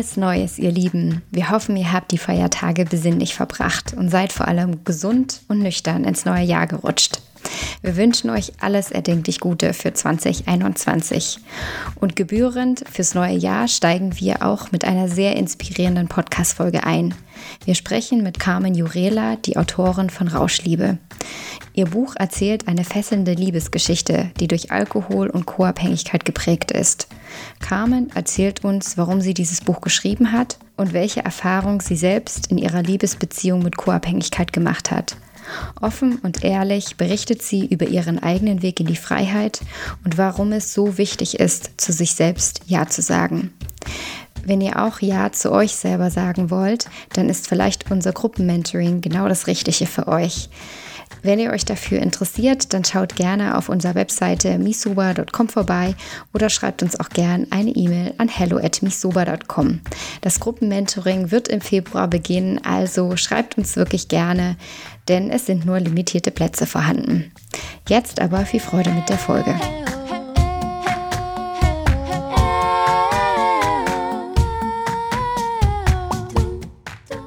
Frohes Neues, ihr Lieben. Wir hoffen, ihr habt die Feiertage besinnlich verbracht und seid vor allem gesund und nüchtern ins neue Jahr gerutscht. Wir wünschen euch alles erdenklich Gute für 2021. Und gebührend fürs neue Jahr steigen wir auch mit einer sehr inspirierenden Podcast-Folge ein. Wir sprechen mit Carmen Jurela, die Autorin von Rauschliebe. Ihr Buch erzählt eine fesselnde Liebesgeschichte, die durch Alkohol und Co-Abhängigkeit geprägt ist. Carmen erzählt uns, warum sie dieses Buch geschrieben hat und welche Erfahrung sie selbst in ihrer Liebesbeziehung mit Co-Abhängigkeit gemacht hat. Offen und ehrlich berichtet sie über ihren eigenen Weg in die Freiheit und warum es so wichtig ist, zu sich selbst Ja zu sagen. Wenn ihr auch Ja zu euch selber sagen wollt, dann ist vielleicht unser Gruppenmentoring genau das Richtige für euch. Wenn ihr euch dafür interessiert, dann schaut gerne auf unserer Webseite misuba.com vorbei oder schreibt uns auch gerne eine E-Mail an hello@misuba.com. Das Gruppenmentoring wird im Februar beginnen, also schreibt uns wirklich gerne, denn es sind nur limitierte Plätze vorhanden. Jetzt aber viel Freude mit der Folge.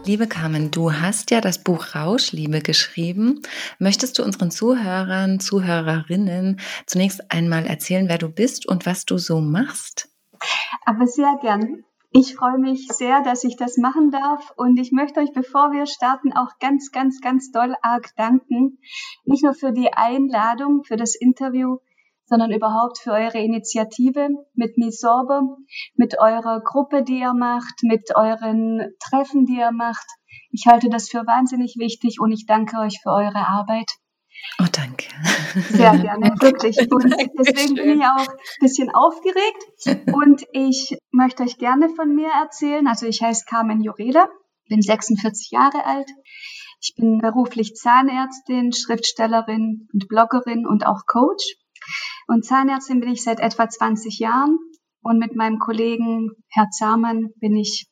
Liebe Carmen, du hast ja das Buch Rauschliebe geschrieben. Möchtest du unseren Zuhörern, Zuhörerinnen zunächst einmal erzählen, wer du bist und was du so machst? Aber sehr gern. Ich freue mich sehr, dass ich das machen darf und ich möchte euch, bevor wir starten, auch ganz, ganz, ganz doll arg danken. Nicht nur für die Einladung, für das Interview, sondern überhaupt für eure Initiative mit Me Sorbe, mit eurer Gruppe, die ihr macht, mit euren Treffen, die ihr macht. Ich halte das für wahnsinnig wichtig und ich danke euch für eure Arbeit. Oh, danke. Sehr gerne, wirklich. Und deswegen bin ich auch ein bisschen aufgeregt und ich möchte euch gerne von mir erzählen. Also ich heiße Carmen Jurela, bin 46 Jahre alt. Ich bin beruflich Zahnärztin, Schriftstellerin und Bloggerin und auch Coach. Und Zahnärztin bin ich seit etwa 20 Jahren und mit meinem Kollegen Herr Zermann bin ich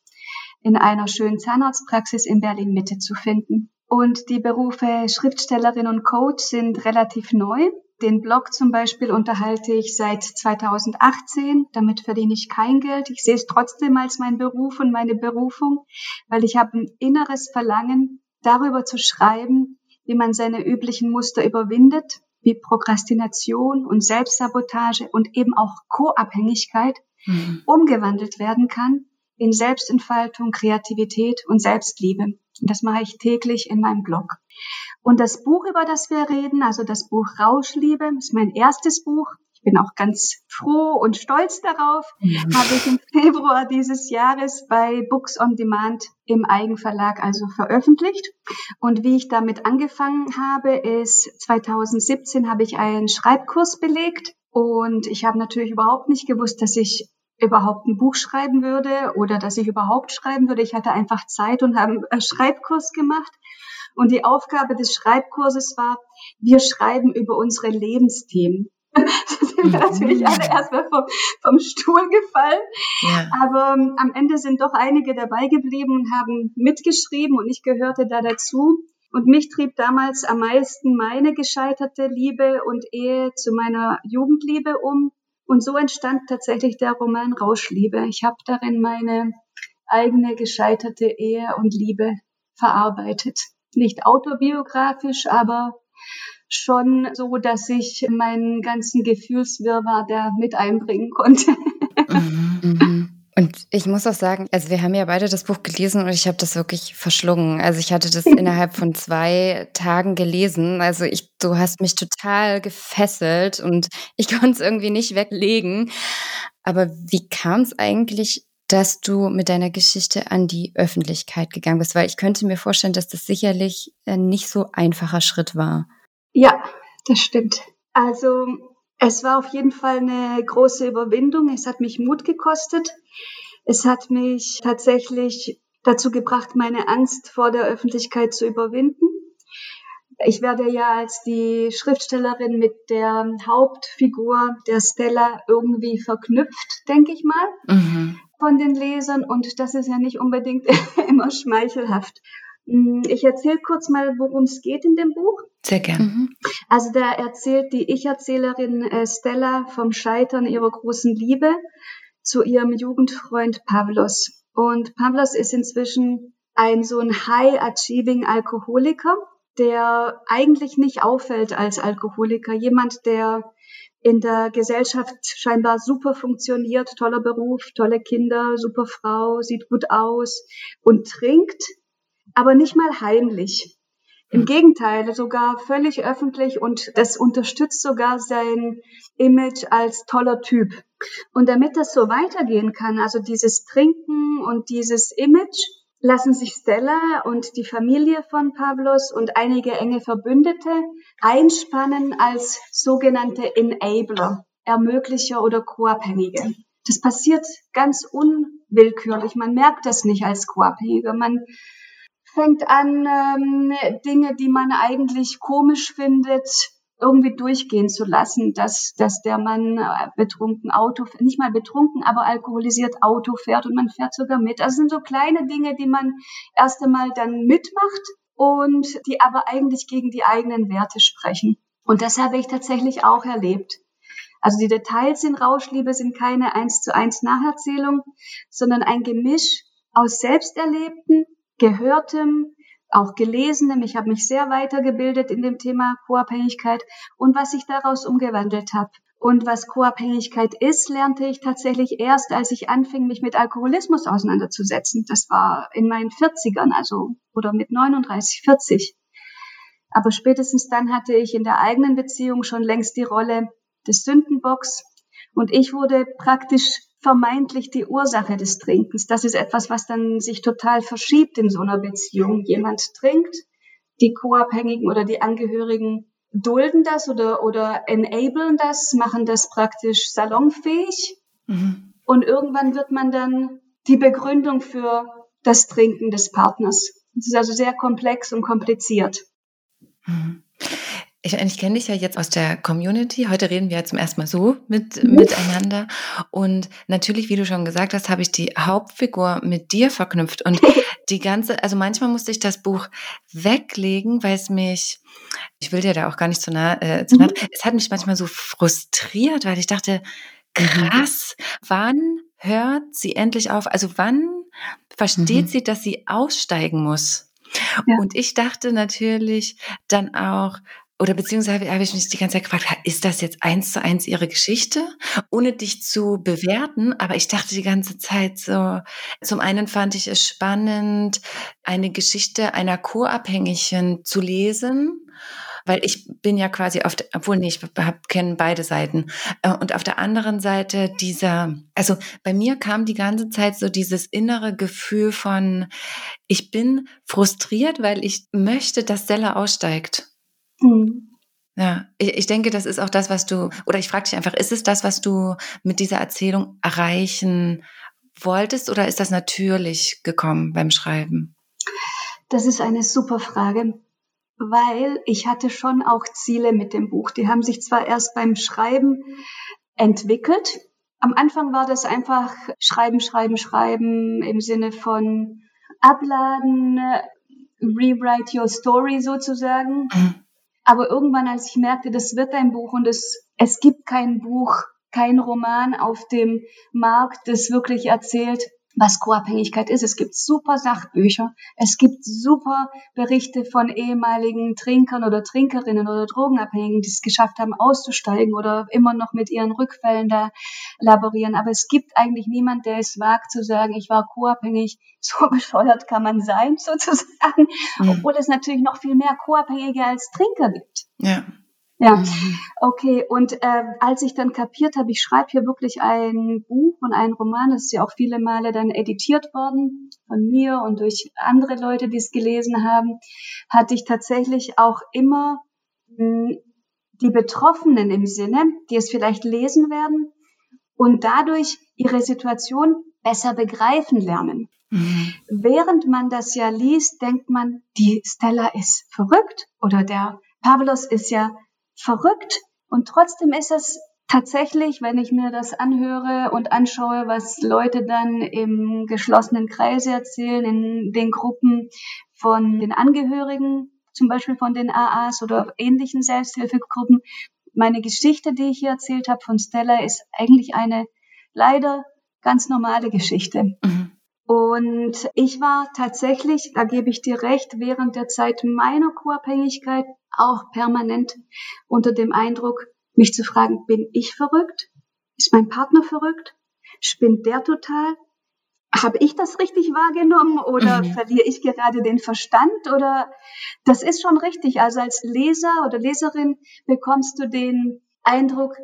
in einer schönen Zahnarztpraxis in Berlin Mitte zu finden. Und die Berufe Schriftstellerin und Coach sind relativ neu. Den Blog zum Beispiel unterhalte ich seit 2018. Damit verdiene ich kein Geld. Ich sehe es trotzdem als mein Beruf und meine Berufung, weil ich habe ein inneres Verlangen, darüber zu schreiben, wie man seine üblichen Muster überwindet, wie Prokrastination und Selbstsabotage und eben auch Co-Abhängigkeit Mhm. umgewandelt werden kann in Selbstentfaltung, Kreativität und Selbstliebe. Und das mache ich täglich in meinem Blog. Und das Buch, über das wir reden, also das Buch Rauschliebe, ist mein erstes Buch. Ich bin auch ganz froh und stolz darauf. Habe ich im Februar dieses Jahres bei Books on Demand im Eigenverlag also veröffentlicht. Und wie ich damit angefangen habe, ist 2017 habe ich einen Schreibkurs belegt. Und ich habe natürlich überhaupt nicht gewusst, dass ich überhaupt ein Buch schreiben würde oder dass ich überhaupt schreiben würde. Ich hatte einfach Zeit und habe einen Schreibkurs gemacht. Und die Aufgabe des Schreibkurses war, wir schreiben über unsere Lebensthemen. Sind wir natürlich alle erstmal vom, vom Stuhl gefallen. Ja. Aber ähm, am Ende sind doch einige dabei geblieben und haben mitgeschrieben und ich gehörte da dazu. Und mich trieb damals am meisten meine gescheiterte Liebe und Ehe zu meiner Jugendliebe um. Und so entstand tatsächlich der Roman Rauschliebe. Ich habe darin meine eigene gescheiterte Ehe und Liebe verarbeitet. Nicht autobiografisch, aber schon so, dass ich meinen ganzen Gefühlswirrwarr da mit einbringen konnte. Mhm. Mhm. Und ich muss auch sagen, also wir haben ja beide das Buch gelesen und ich habe das wirklich verschlungen. Also ich hatte das innerhalb von zwei Tagen gelesen. Also ich, du hast mich total gefesselt und ich konnte es irgendwie nicht weglegen. Aber wie kam es eigentlich, dass du mit deiner Geschichte an die Öffentlichkeit gegangen bist? Weil ich könnte mir vorstellen, dass das sicherlich ein nicht so einfacher Schritt war. Ja, das stimmt. Also es war auf jeden Fall eine große Überwindung. Es hat mich Mut gekostet. Es hat mich tatsächlich dazu gebracht, meine Angst vor der Öffentlichkeit zu überwinden. Ich werde ja als die Schriftstellerin mit der Hauptfigur der Stella irgendwie verknüpft, denke ich mal, mhm. von den Lesern. Und das ist ja nicht unbedingt immer schmeichelhaft. Hm, ich erzähle kurz mal, worum es geht in dem Buch. Sehr gern. Mhm. Also da erzählt die Ich-Erzählerin äh, Stella vom Scheitern ihrer großen Liebe zu ihrem Jugendfreund Pavlos. Und Pavlos ist inzwischen ein so ein High-Achieving Alkoholiker, der eigentlich nicht auffällt als Alkoholiker. Jemand, der in der Gesellschaft scheinbar super funktioniert, toller Beruf, tolle Kinder, super Frau, sieht gut aus und trinkt, aber nicht mal heimlich. Im. Gegenteil, sogar völlig öffentlich und das unterstützt sogar sein Image als toller Typ. Und damit das so weitergehen kann, also dieses Trinken und dieses Image, lassen sich Stella und die Familie von Pavlos und einige enge Verbündete einspannen als sogenannte Enabler, Ermöglicher oder Co-Abhängige. Das passiert ganz unwillkürlich. Man merkt das nicht als Co-Abhängiger. Man fängt an, ähm, Dinge, die man eigentlich komisch findet, irgendwie durchgehen zu lassen, dass, dass der Mann äh, betrunken Auto, nicht mal betrunken, aber alkoholisiert Auto fährt und man fährt sogar mit. Also sind so kleine Dinge, die man erst einmal dann mitmacht und die aber eigentlich gegen die eigenen Werte sprechen. Und das habe ich tatsächlich auch erlebt. Also die Details in Rauschliebe sind keine eins zu eins Nacherzählung, sondern ein Gemisch aus Selbsterlebten, Gehörtem, auch Gelesenem. Ich habe mich sehr weitergebildet in dem Thema Co-Abhängigkeit und was ich daraus umgewandelt habe. Und was Co-Abhängigkeit ist, lernte ich tatsächlich erst, als ich anfing, mich mit Alkoholismus auseinanderzusetzen. Das war in meinen 40ern, also oder mit 39, 40. Aber spätestens dann hatte ich in der eigenen Beziehung schon längst die Rolle des Sündenbocks und ich wurde praktisch vermeintlich die Ursache des Trinkens. Das ist etwas, was dann sich total verschiebt in so einer Beziehung. Jemand trinkt, die Co-Abhängigen oder die Angehörigen dulden das oder, oder enablen das, machen das praktisch salonfähig. Mhm. Und irgendwann wird man dann die Begründung für das Trinken des Partners. Das ist also sehr komplex und kompliziert. Mhm. Ich, ich kenne dich ja jetzt aus der Community. Heute reden wir ja zum ersten Mal so mit, mhm. miteinander. Und natürlich, wie du schon gesagt hast, habe ich die Hauptfigur mit dir verknüpft. Und die ganze, also manchmal musste ich das Buch weglegen, weil es mich, ich will dir da auch gar nicht zu nah, äh, zu nah mhm. es hat mich manchmal so frustriert, weil ich dachte, mhm. krass, wann hört sie endlich auf? Also wann versteht mhm. sie, dass sie aussteigen muss? Ja. Und ich dachte natürlich dann auch, oder beziehungsweise habe ich mich die ganze Zeit gefragt, ist das jetzt eins zu eins ihre Geschichte, ohne dich zu bewerten? Aber ich dachte die ganze Zeit so, zum einen fand ich es spannend, eine Geschichte einer Co-Abhängigen zu lesen weil ich bin ja quasi auf, obwohl nee, ich kenne beide Seiten. Äh, und auf der anderen Seite dieser, also bei mir kam die ganze Zeit so dieses innere Gefühl von, ich bin frustriert, weil ich möchte, dass Stella aussteigt. Mhm. Ja, ich, ich denke, das ist auch das, was du, oder ich frage dich einfach, ist es das, was du mit dieser Erzählung erreichen wolltest oder ist das natürlich gekommen beim Schreiben? Das ist eine super Frage, weil ich hatte schon auch Ziele mit dem Buch. Die haben sich zwar erst beim Schreiben entwickelt. Am Anfang war das einfach Schreiben, Schreiben, Schreiben im Sinne von Abladen, Rewrite Your Story sozusagen. Mhm. Aber irgendwann, als ich merkte, das wird ein Buch und es, es gibt kein Buch, kein Roman auf dem Markt, das wirklich erzählt, was Co-Abhängigkeit ist. Es gibt super Sachbücher, es gibt super Berichte von ehemaligen Trinkern oder Trinkerinnen oder Drogenabhängigen, die es geschafft haben, auszusteigen oder immer noch mit ihren Rückfällen da laborieren. Aber es gibt eigentlich niemand, der es wagt zu sagen, ich war co-abhängig, so bescheuert kann man sein, sozusagen, mhm. obwohl es natürlich noch viel mehr Co-Abhängige als Trinker gibt. Ja. Ja, mhm. okay. Und äh, als ich dann kapiert habe, ich schreibe hier wirklich ein Buch und einen Roman, das ist ja auch viele Male dann editiert worden von mir und durch andere Leute, die es gelesen haben, hatte ich tatsächlich auch immer mh, hm, die Betroffenen im Sinne, die es vielleicht lesen werden und dadurch ihre Situation besser begreifen lernen. Mhm. Während man das ja liest, denkt man, die Stella ist verrückt oder der Pavlos ist ja verrückt. Und trotzdem ist es tatsächlich, wenn ich mir das anhöre und anschaue, was Leute dann im geschlossenen Kreise erzählen, in den Gruppen von den Angehörigen, zum Beispiel von den AAs oder ähnlichen Selbsthilfegruppen, meine Geschichte, die ich hier erzählt habe von Stella, ist eigentlich eine leider ganz normale Geschichte. Mhm. Und ich war tatsächlich, da gebe ich dir recht, während der Zeit meiner Co-Abhängigkeit auch permanent unter dem Eindruck, mich zu fragen, bin ich verrückt? Ist mein Partner verrückt? Spinnt der total? Habe ich das richtig wahrgenommen oder Mhm. verliere ich gerade den Verstand? Oder das ist schon richtig. Also als Leser oder Leserin bekommst du den Eindruck,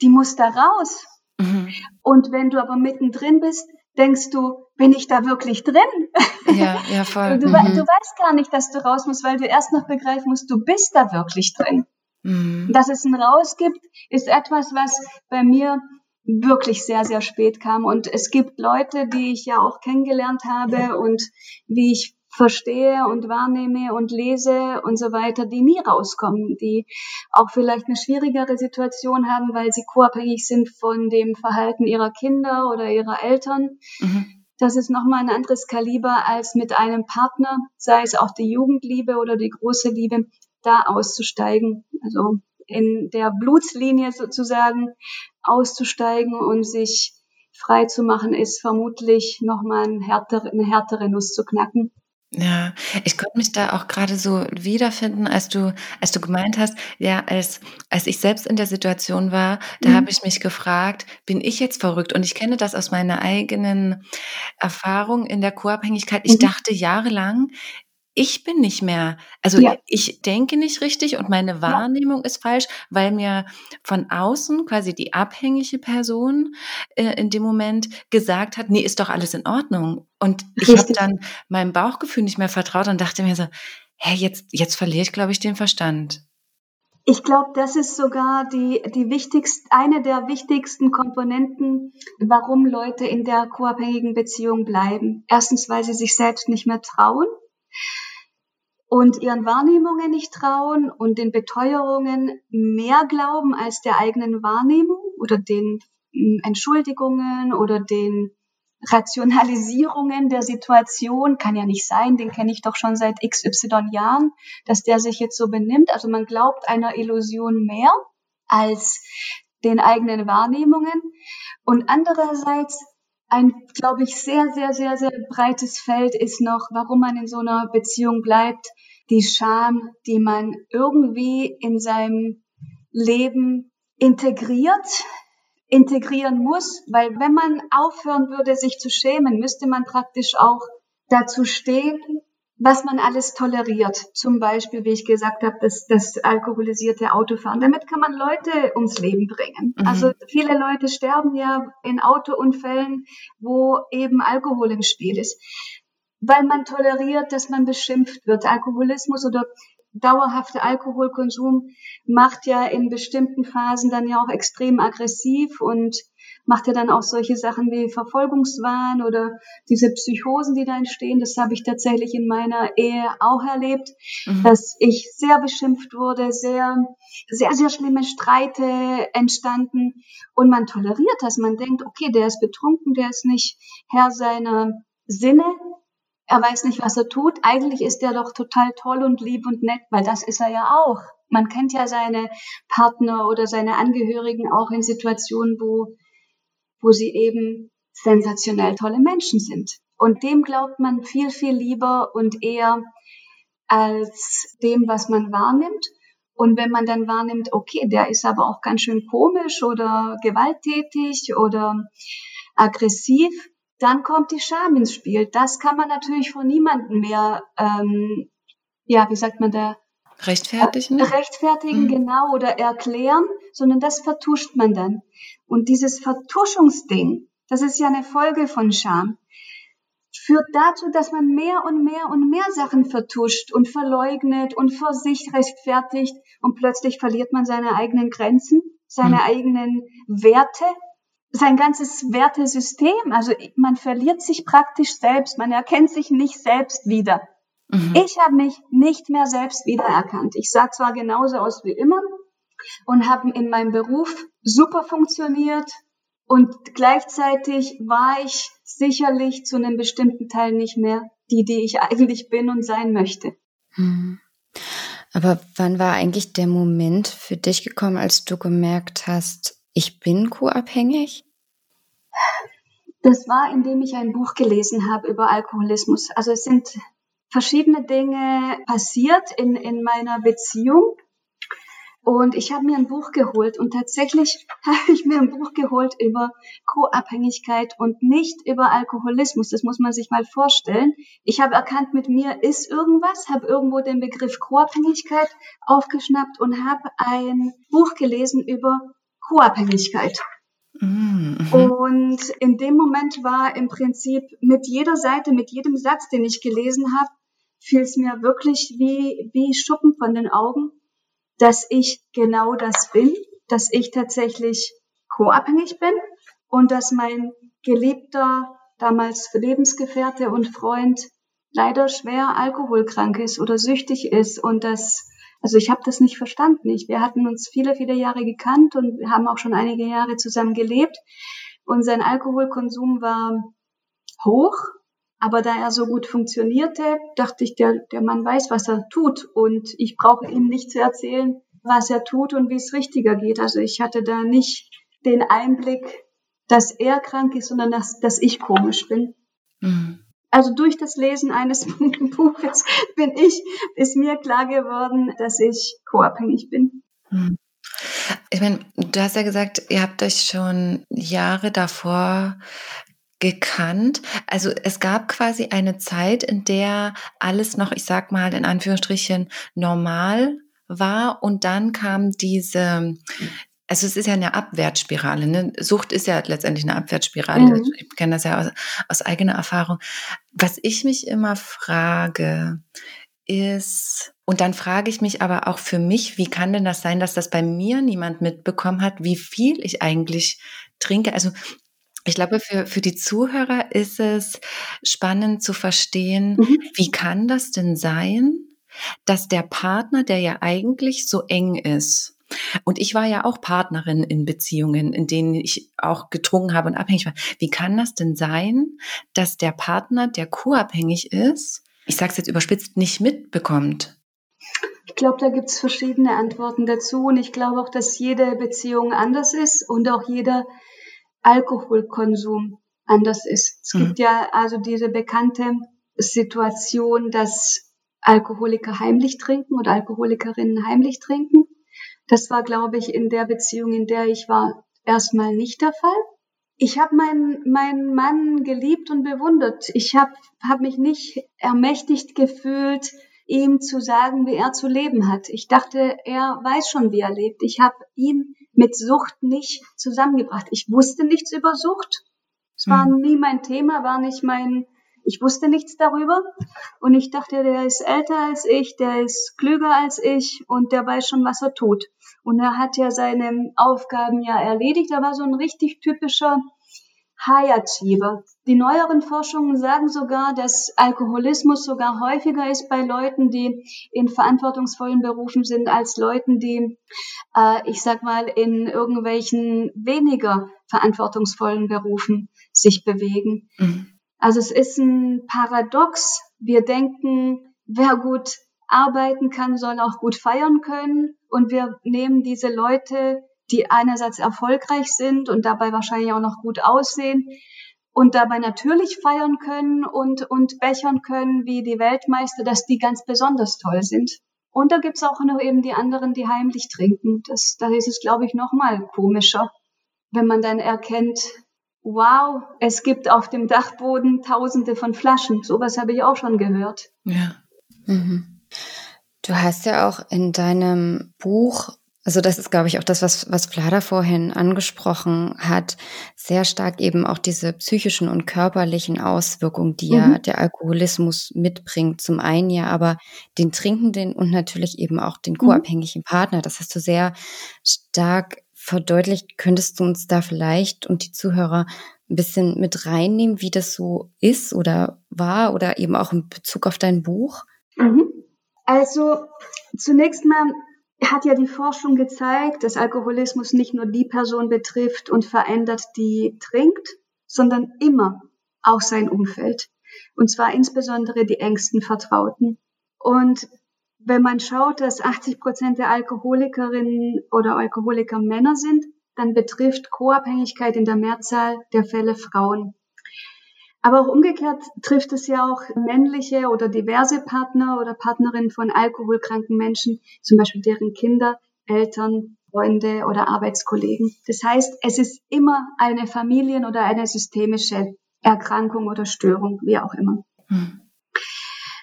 die muss da raus. Mhm. Und wenn du aber mittendrin bist, denkst du, bin ich da wirklich drin? Ja, ja, voll. Du, Mhm. du weißt gar nicht, dass du raus musst, weil du erst noch begreifen musst, du bist da wirklich drin. Mhm. Dass es ein Raus gibt, ist etwas, was bei mir wirklich sehr, sehr spät kam. Und es gibt Leute, die ich ja auch kennengelernt habe und wie ich verstehe und wahrnehme und lese und so weiter, die nie rauskommen, die auch vielleicht eine schwierigere Situation haben, weil sie co-abhängig sind von dem Verhalten ihrer Kinder oder ihrer Eltern. Mhm. Das ist nochmal ein anderes Kaliber als mit einem Partner, sei es auch die Jugendliebe oder die große Liebe, da auszusteigen. Also in der Blutslinie sozusagen auszusteigen und sich frei zu machen, ist vermutlich nochmal ein härtere, eine härtere Nuss zu knacken. Ja, ich konnte mich da auch gerade so wiederfinden, als du, als du gemeint hast, ja, als, als ich selbst in der Situation war, da Mhm. habe ich mich gefragt, bin ich jetzt verrückt? Und ich kenne das aus meiner eigenen Erfahrung in der Co-Abhängigkeit. Ich Mhm. dachte jahrelang, ich bin nicht mehr, also Ja. ich denke nicht richtig und meine Wahrnehmung ist falsch, weil mir von außen quasi die abhängige Person äh, in dem Moment gesagt hat, nee, ist doch alles in Ordnung. Und ich habe dann meinem Bauchgefühl nicht mehr vertraut und dachte mir so, hä, jetzt, jetzt verliere ich, glaube ich, den Verstand. Ich glaube, das ist sogar die, die wichtigste, eine der wichtigsten Komponenten, warum Leute in der co-abhängigen Beziehung bleiben. Erstens, weil sie sich selbst nicht mehr trauen und ihren Wahrnehmungen nicht trauen und den Beteuerungen mehr glauben als der eigenen Wahrnehmung oder den mm, Entschuldigungen oder den Rationalisierungen der Situation kann ja nicht sein, den kenne ich doch schon seit XY Jahren, dass der sich jetzt so benimmt. Also man glaubt einer Illusion mehr als den eigenen Wahrnehmungen. Und andererseits ein, glaube ich, sehr, sehr, sehr, sehr breites Feld ist noch, warum man in so einer Beziehung bleibt, die Scham, die man irgendwie in seinem Leben integriert, integrieren muss, weil wenn man aufhören würde, sich zu schämen, müsste man praktisch auch dazu stehen, was man alles toleriert. Zum Beispiel, wie ich gesagt habe, das, das alkoholisierte Autofahren. Damit kann man Leute ums Leben bringen. Mhm. Also viele Leute sterben ja in Autounfällen, wo eben Alkohol im Spiel ist. Weil man toleriert, dass man beschimpft wird. Alkoholismus oder dauerhafter Alkoholkonsum macht ja in bestimmten Phasen dann ja auch extrem aggressiv und macht ja dann auch solche Sachen wie Verfolgungswahn oder diese Psychosen, die da entstehen. Das habe ich tatsächlich in meiner Ehe auch erlebt, Mhm. dass ich sehr beschimpft wurde, sehr, sehr, sehr schlimme Streite entstanden und man toleriert das. Man denkt, okay, der ist betrunken, der ist nicht Herr seiner Sinne, er weiß nicht, was er tut. Eigentlich ist er doch total toll und lieb und nett, weil das ist er ja auch. Man kennt ja seine Partner oder seine Angehörigen auch in Situationen, wo, wo sie eben sensationell tolle Menschen sind. Und dem glaubt man viel, viel lieber und eher als dem, was man wahrnimmt. Und wenn man dann wahrnimmt, okay, der ist aber auch ganz schön komisch oder gewalttätig oder aggressiv, dann kommt die Scham ins Spiel. Das kann man natürlich von niemandem mehr, ähm, ja, wie sagt man da, Rechtfertigen? rechtfertigen, Mhm. genau, oder erklären, sondern das vertuscht man dann. Und dieses Vertuschungsding, das ist ja eine Folge von Scham, führt dazu, dass man mehr und mehr und mehr Sachen vertuscht und verleugnet und vor sich rechtfertigt und plötzlich verliert man seine eigenen Grenzen, seine Mhm. eigenen Werte sein ganzes Wertesystem. Also man verliert sich praktisch selbst, man erkennt sich nicht selbst wieder. Mhm. Ich habe mich nicht mehr selbst wiedererkannt. Ich sah zwar genauso aus wie immer und habe in meinem Beruf super funktioniert und gleichzeitig war ich sicherlich zu einem bestimmten Teil nicht mehr die, die ich eigentlich bin und sein möchte. Mhm. Aber wann war eigentlich der Moment für dich gekommen, als du gemerkt hast, ich bin co-abhängig? Das war, indem ich ein Buch gelesen habe über Alkoholismus. Also es sind verschiedene Dinge passiert in, in meiner Beziehung. Und ich habe mir ein Buch geholt und tatsächlich habe ich mir ein Buch geholt über Co-Abhängigkeit und nicht über Alkoholismus. Das muss man sich mal vorstellen. Ich habe erkannt, mit mir ist irgendwas, habe irgendwo den Begriff Co-Abhängigkeit aufgeschnappt und habe ein Buch gelesen über Co-Abhängigkeit. Mhm. Und in dem Moment war im Prinzip mit jeder Seite, mit jedem Satz, den ich gelesen habe, fiel es mir wirklich wie, wie Schuppen von den Augen, dass ich genau das bin, dass ich tatsächlich co-abhängig bin und dass mein geliebter, damals Lebensgefährte und Freund leider schwer alkoholkrank ist oder süchtig ist und dass also ich habe das nicht verstanden. Ich, wir hatten uns viele, viele Jahre gekannt und haben auch schon einige Jahre zusammen gelebt. Und sein Alkoholkonsum war hoch, aber da er so gut funktionierte, dachte ich, der, der Mann weiß, was er tut. Und ich brauche ihm nicht zu erzählen, was er tut und wie es richtiger geht. Also ich hatte da nicht den Einblick, dass er krank ist, sondern dass, dass ich komisch bin. Mhm. Also durch das Lesen eines Buches bin ich, ist mir klar geworden, dass ich co-abhängig bin. Mhm. Ich meine, du hast ja gesagt, ihr habt euch schon Jahre davor gekannt. Also es gab quasi eine Zeit, in der alles noch, ich sag mal in Anführungsstrichen, normal war und dann kam diese, also es ist ja eine Abwärtsspirale. Ne? Sucht ist ja letztendlich eine Abwärtsspirale. Mhm. Ich kenne das ja aus, aus eigener Erfahrung. Was ich mich immer frage, ist, und dann frage ich mich aber auch für mich, wie kann denn das sein, dass das bei mir niemand mitbekommen hat, wie viel ich eigentlich trinke? Also ich glaube, für, für die Zuhörer ist es spannend zu verstehen, mhm. wie kann das denn sein, dass der Partner, der ja eigentlich so eng ist, und ich war ja auch Partnerin in Beziehungen, in denen ich auch getrunken habe und abhängig war. Wie kann das denn sein, dass der Partner, der co-abhängig ist, ich sage es jetzt überspitzt, nicht mitbekommt? Ich glaube, da gibt es verschiedene Antworten dazu und ich glaube auch, dass jede Beziehung anders ist und auch jeder Alkoholkonsum anders ist. Es mhm. gibt ja also diese bekannte Situation, dass Alkoholiker heimlich trinken oder Alkoholikerinnen heimlich trinken. Das war, glaube ich, in der Beziehung, in der ich war, erstmal nicht der Fall. Ich habe meinen meinen Mann geliebt und bewundert. Ich habe hab mich nicht ermächtigt gefühlt, ihm zu sagen, wie er zu leben hat. Ich dachte, er weiß schon, wie er lebt. Ich habe ihn mit Sucht nicht zusammengebracht. Ich wusste nichts über Sucht. Es war hm. nie mein Thema, war nicht mein, ich wusste nichts darüber. Und ich dachte, der ist älter als ich, der ist klüger als ich und der weiß schon, was er tut. Und er hat ja seine Aufgaben ja erledigt. Er war so ein richtig typischer High Achiever. Die neueren Forschungen sagen sogar, dass Alkoholismus sogar häufiger ist bei Leuten, die in verantwortungsvollen Berufen sind, als Leuten, die, äh, ich sag mal, in irgendwelchen weniger verantwortungsvollen Berufen sich bewegen. Mhm. Also es ist ein Paradox. Wir denken, wer gut arbeiten kann, soll auch gut feiern können. Und wir nehmen diese Leute, die einerseits erfolgreich sind und dabei wahrscheinlich auch noch gut aussehen und dabei natürlich feiern können und, und bechern können wie die Weltmeister, dass die ganz besonders toll sind. Und da gibt's auch noch eben die anderen, die heimlich trinken. Das, da ist es, glaube ich, noch mal komischer, wenn man dann erkennt, wow, es gibt auf dem Dachboden tausende von Flaschen. Sowas habe ich auch schon gehört. Ja. Mhm. Du hast ja auch in deinem Buch also das ist, glaube ich, auch das, was, was Vlada vorhin angesprochen hat, sehr stark eben auch diese psychischen und körperlichen Auswirkungen, die mhm. ja der Alkoholismus mitbringt. Zum einen ja aber den Trinkenden und natürlich eben auch den mhm. co-abhängigen Partner. Das hast du sehr stark verdeutlicht, könntest du uns da vielleicht und die Zuhörer ein bisschen mit reinnehmen, wie das so ist oder war oder eben auch in Bezug auf dein Buch? Mhm. Also zunächst mal hat ja die Forschung gezeigt, dass Alkoholismus nicht nur die Person betrifft und verändert, die trinkt, sondern immer auch sein Umfeld. Und zwar insbesondere die engsten Vertrauten. Und wenn man schaut, dass 80 Prozent der Alkoholikerinnen oder Alkoholiker Männer sind, dann betrifft Co-Abhängigkeit in der Mehrzahl der Fälle Frauen. Aber auch umgekehrt trifft es ja auch männliche oder diverse Partner oder Partnerinnen von alkoholkranken Menschen, zum Beispiel deren Kinder, Eltern, Freunde oder Arbeitskollegen. Das heißt, es ist immer eine Familien- oder eine systemische Erkrankung oder Störung, wie auch immer. Hm.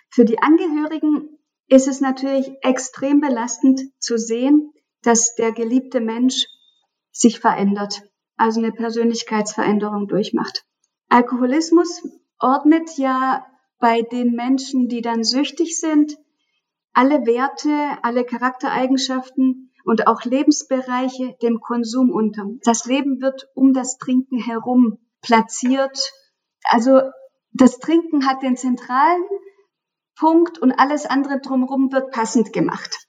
Für die Angehörigen ist es natürlich extrem belastend zu sehen, dass der geliebte Mensch sich verändert, also eine Persönlichkeitsveränderung durchmacht. Alkoholismus ordnet ja bei den Menschen, die dann süchtig sind, alle Werte, alle Charaktereigenschaften und auch Lebensbereiche dem Konsum unter. Das Leben wird um das Trinken herum platziert. Also das Trinken hat den zentralen Punkt und alles andere drumherum wird passend gemacht.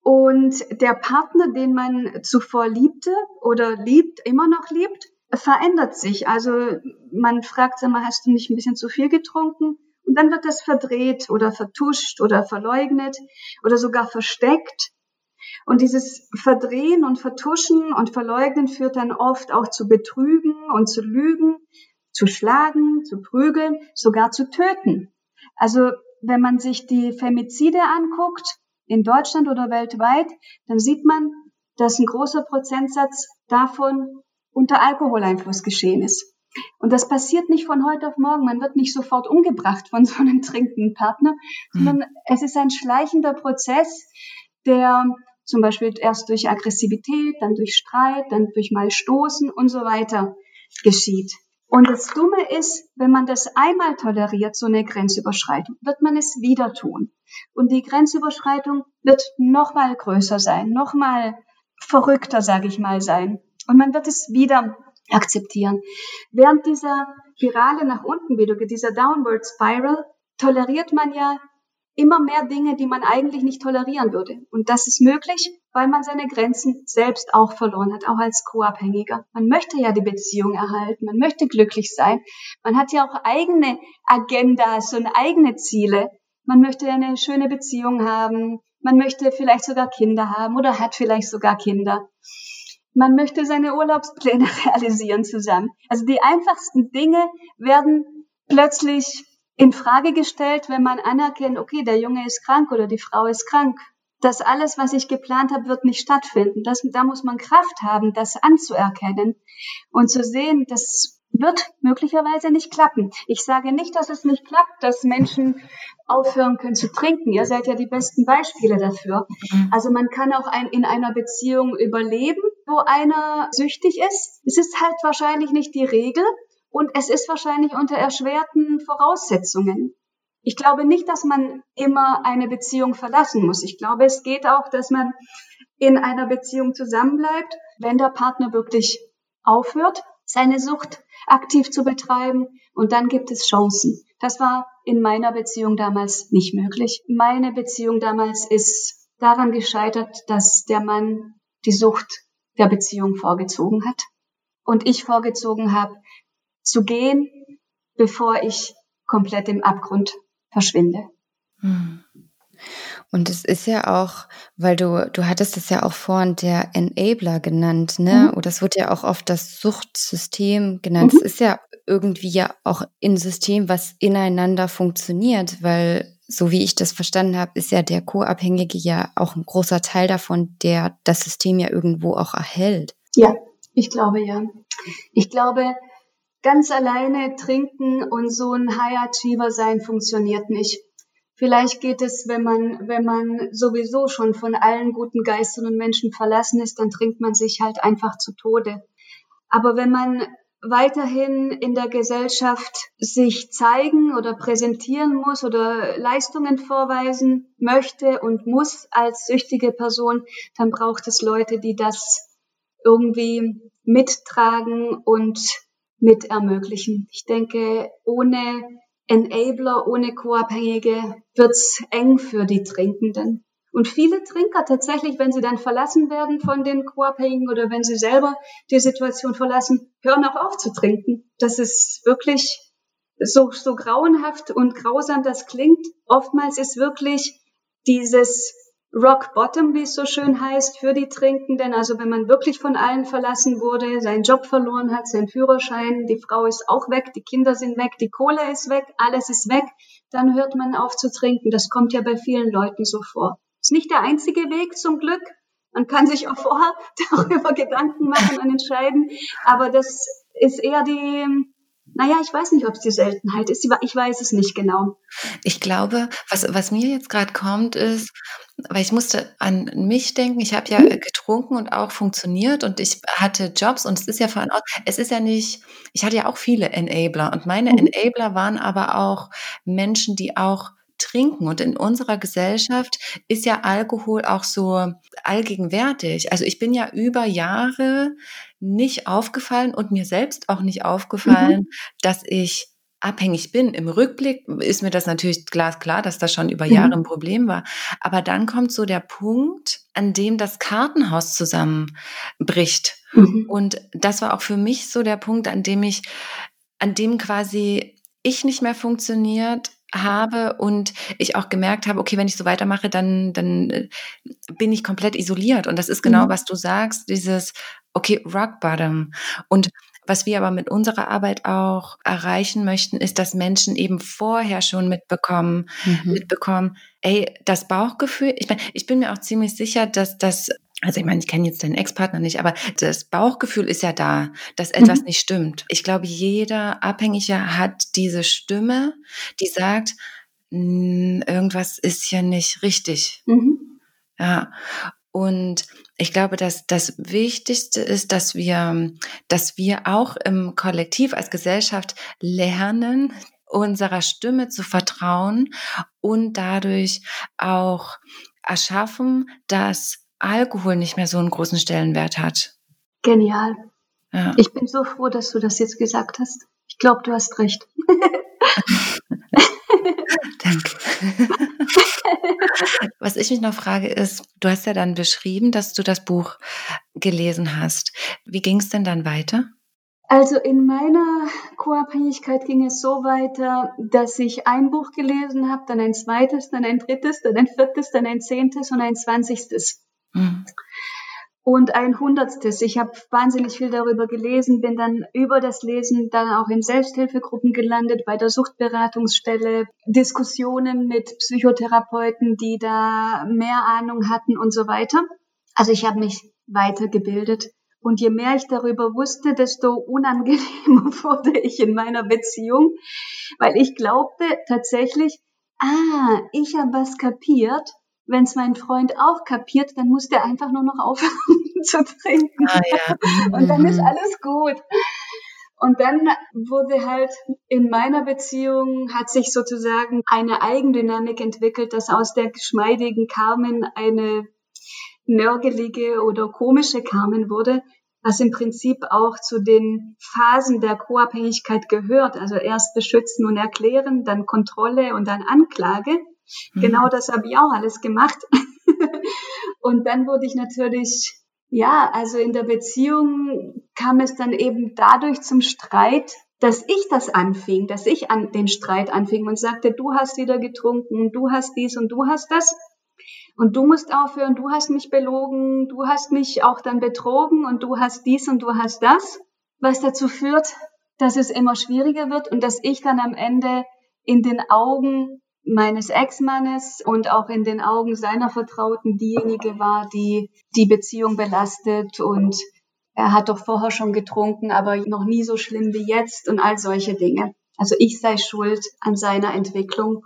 Und der Partner, den man zuvor liebte oder liebt, immer noch liebt, verändert sich. Also man fragt immer, hast du nicht ein bisschen zu viel getrunken? Und dann wird das verdreht oder vertuscht oder verleugnet oder sogar versteckt. Und dieses Verdrehen und Vertuschen und Verleugnen führt dann oft auch zu Betrügen und zu Lügen, zu Schlagen, zu Prügeln, sogar zu Töten. Also wenn man sich die Femizide anguckt, in Deutschland oder weltweit, dann sieht man, dass ein großer Prozentsatz davon unter Alkoholeinfluss geschehen ist. Und das passiert nicht von heute auf morgen. Man wird nicht sofort umgebracht von so einem trinkenden Partner, sondern mhm. es ist ein schleichender Prozess, der zum Beispiel erst durch Aggressivität, dann durch Streit, dann durch mal Stoßen und so weiter geschieht. Und das Dumme ist, wenn man das einmal toleriert, so eine Grenzüberschreitung, wird man es wieder tun. Und die Grenzüberschreitung wird noch mal größer sein, noch mal verrückter, sage ich mal, sein. Und man wird es wieder akzeptieren. Während dieser Spirale nach unten wieder, dieser Downward Spiral, toleriert man ja immer mehr Dinge, die man eigentlich nicht tolerieren würde. Und das ist möglich, weil man seine Grenzen selbst auch verloren hat, auch als Co-Abhängiger. Man möchte ja die Beziehung erhalten, man möchte glücklich sein. Man hat ja auch eigene Agendas und eigene Ziele. Man möchte eine schöne Beziehung haben, man möchte vielleicht sogar Kinder haben oder hat vielleicht sogar Kinder. Man möchte seine Urlaubspläne realisieren zusammen. Also die einfachsten Dinge werden plötzlich in Frage gestellt, wenn man anerkennt, okay, der Junge ist krank oder die Frau ist krank. Das alles, was ich geplant habe, wird nicht stattfinden. Das, da muss man Kraft haben, das anzuerkennen und zu sehen, das wird möglicherweise nicht klappen. Ich sage nicht, dass es nicht klappt, dass Menschen aufhören können zu trinken. Ihr seid ja die besten Beispiele dafür. Mhm. Also man kann auch ein, in einer Beziehung überleben, wo einer süchtig ist. Es ist halt wahrscheinlich nicht die Regel und es ist wahrscheinlich unter erschwerten Voraussetzungen. Ich glaube nicht, dass man immer eine Beziehung verlassen muss. Ich glaube, es geht auch, dass man in einer Beziehung zusammenbleibt, wenn der Partner wirklich aufhört, seine Sucht aktiv zu betreiben und dann gibt es Chancen. Das war in meiner Beziehung damals nicht möglich. Meine Beziehung damals ist daran gescheitert, dass der Mann die Sucht der Beziehung vorgezogen hat und ich vorgezogen habe, zu gehen, bevor ich komplett im Abgrund verschwinde. Hm. Und es ist ja auch, weil du, du hattest es ja auch vorhin der Enabler genannt, ne? Mhm. Oder es wird ja auch oft das Suchtsystem genannt. Mhm. Es ist ja irgendwie ja auch ein System, was ineinander funktioniert, weil so wie ich das verstanden habe, ist ja der Co-Abhängige ja auch ein großer Teil davon, der das System ja irgendwo auch erhält. Ja, ich glaube ja. Ich glaube, ganz alleine trinken und so ein High Achiever sein funktioniert nicht. Vielleicht geht es, wenn man, wenn man sowieso schon von allen guten Geistern und Menschen verlassen ist, dann trinkt man sich halt einfach zu Tode. Aber wenn man weiterhin in der Gesellschaft sich zeigen oder präsentieren muss oder Leistungen vorweisen möchte und muss als süchtige Person, dann braucht es Leute, die das irgendwie mittragen und mit ermöglichen. Ich denke, ohne Enabler, ohne Co-Abhängige wird's eng für die Trinkenden. Und viele Trinker tatsächlich, wenn sie dann verlassen werden von den Co-Abhängigen oder wenn sie selber die Situation verlassen, hören auch auf zu trinken. Das ist wirklich so, so grauenhaft und grausam das klingt. Oftmals ist wirklich dieses Rock Bottom, wie es so schön heißt, für die Trinkenden. Also wenn man wirklich von allen verlassen wurde, seinen Job verloren hat, seinen Führerschein, die Frau ist auch weg, die Kinder sind weg, die Kohle ist weg, alles ist weg, dann hört man auf zu trinken. Das kommt ja bei vielen Leuten so vor. Ist nicht der einzige Weg zum Glück. Man kann sich auch vorher darüber Gedanken machen und entscheiden. Aber das ist eher die, naja, ich weiß nicht, ob es die Seltenheit ist. Ich weiß es nicht genau. Ich glaube, was, was mir jetzt gerade kommt, ist, weil ich musste an mich denken, ich habe ja mhm. getrunken und auch funktioniert und ich hatte Jobs und es ist ja von es ist ja nicht, ich hatte ja auch viele Enabler und meine mhm. Enabler waren aber auch Menschen, die auch trinken. Und in unserer Gesellschaft ist ja Alkohol auch so allgegenwärtig. Also ich bin ja über Jahre nicht aufgefallen und mir selbst auch nicht aufgefallen, mhm. dass ich abhängig bin. Im Rückblick ist mir das natürlich glasklar, dass das schon über mhm. Jahre ein Problem war. Aber dann kommt so der Punkt, an dem das Kartenhaus zusammenbricht. Mhm. Und das war auch für mich so der Punkt, an dem ich, an dem quasi ich nicht mehr funktioniert, habe und ich auch gemerkt habe, okay, wenn ich so weitermache, dann, dann äh, bin ich komplett isoliert. Und das ist genau, mhm. was du sagst, dieses, okay, Rock Bottom. Und was wir aber mit unserer Arbeit auch erreichen möchten, ist, dass Menschen eben vorher schon mitbekommen, mhm. mitbekommen, ey, das Bauchgefühl, ich meine, ich bin mir auch ziemlich sicher, dass das also ich meine, ich kenne jetzt deinen Ex-Partner nicht, aber das Bauchgefühl ist ja da, dass etwas mhm. nicht stimmt. Ich glaube, jeder Abhängige hat diese Stimme, die sagt, irgendwas ist hier nicht richtig. Mhm. Ja. Und ich glaube, dass das Wichtigste ist, dass wir, dass wir auch im Kollektiv als Gesellschaft lernen, unserer Stimme zu vertrauen und dadurch auch erschaffen, dass Alkohol nicht mehr so einen großen Stellenwert hat. Genial. Ja. Ich bin so froh, dass du das jetzt gesagt hast. Ich glaube, du hast recht. Danke. Was ich mich noch frage ist, du hast ja dann beschrieben, dass du das Buch gelesen hast. Wie ging es denn dann weiter? Also in meiner Co-Abhängigkeit ging es so weiter, dass ich ein Buch gelesen habe, dann ein zweites, dann ein drittes, dann ein viertes, dann ein zehntes und ein zwanzigstes. Mhm. Und ein Hundertstes. Ich habe wahnsinnig viel darüber gelesen, bin dann über das Lesen dann auch in Selbsthilfegruppen gelandet, bei der Suchtberatungsstelle, Diskussionen mit Psychotherapeuten, die da mehr Ahnung hatten und so weiter. Also ich habe mich weitergebildet. Und je mehr ich darüber wusste, desto unangenehmer wurde ich in meiner Beziehung, weil ich glaubte tatsächlich, ah, ich habe was kapiert wenn es mein Freund auch kapiert, dann muss der einfach nur noch aufhören zu trinken. Ah, ja. Und dann ist mhm. alles gut. Und dann wurde halt in meiner Beziehung hat sich sozusagen eine Eigendynamik entwickelt, dass aus der geschmeidigen Carmen eine nörgelige oder komische Carmen wurde, was im Prinzip auch zu den Phasen der Co-Abhängigkeit gehört. Also erst beschützen und erklären, dann Kontrolle und dann Anklage. Mhm. Genau das habe ich auch alles gemacht. und dann wurde ich natürlich, ja, also in der Beziehung kam es dann eben dadurch zum Streit, dass ich das anfing, dass ich an den Streit anfing und sagte, du hast wieder getrunken, du hast dies und du hast das. Und du musst aufhören, du hast mich belogen, du hast mich auch dann betrogen und du hast dies und du hast das, was dazu führt, dass es immer schwieriger wird und dass ich dann am Ende in den Augen meines Ex-Mannes und auch in den Augen seiner Vertrauten diejenige war, die die Beziehung belastet und er hat doch vorher schon getrunken, aber noch nie so schlimm wie jetzt und all solche Dinge. Also ich sei schuld an seiner Entwicklung.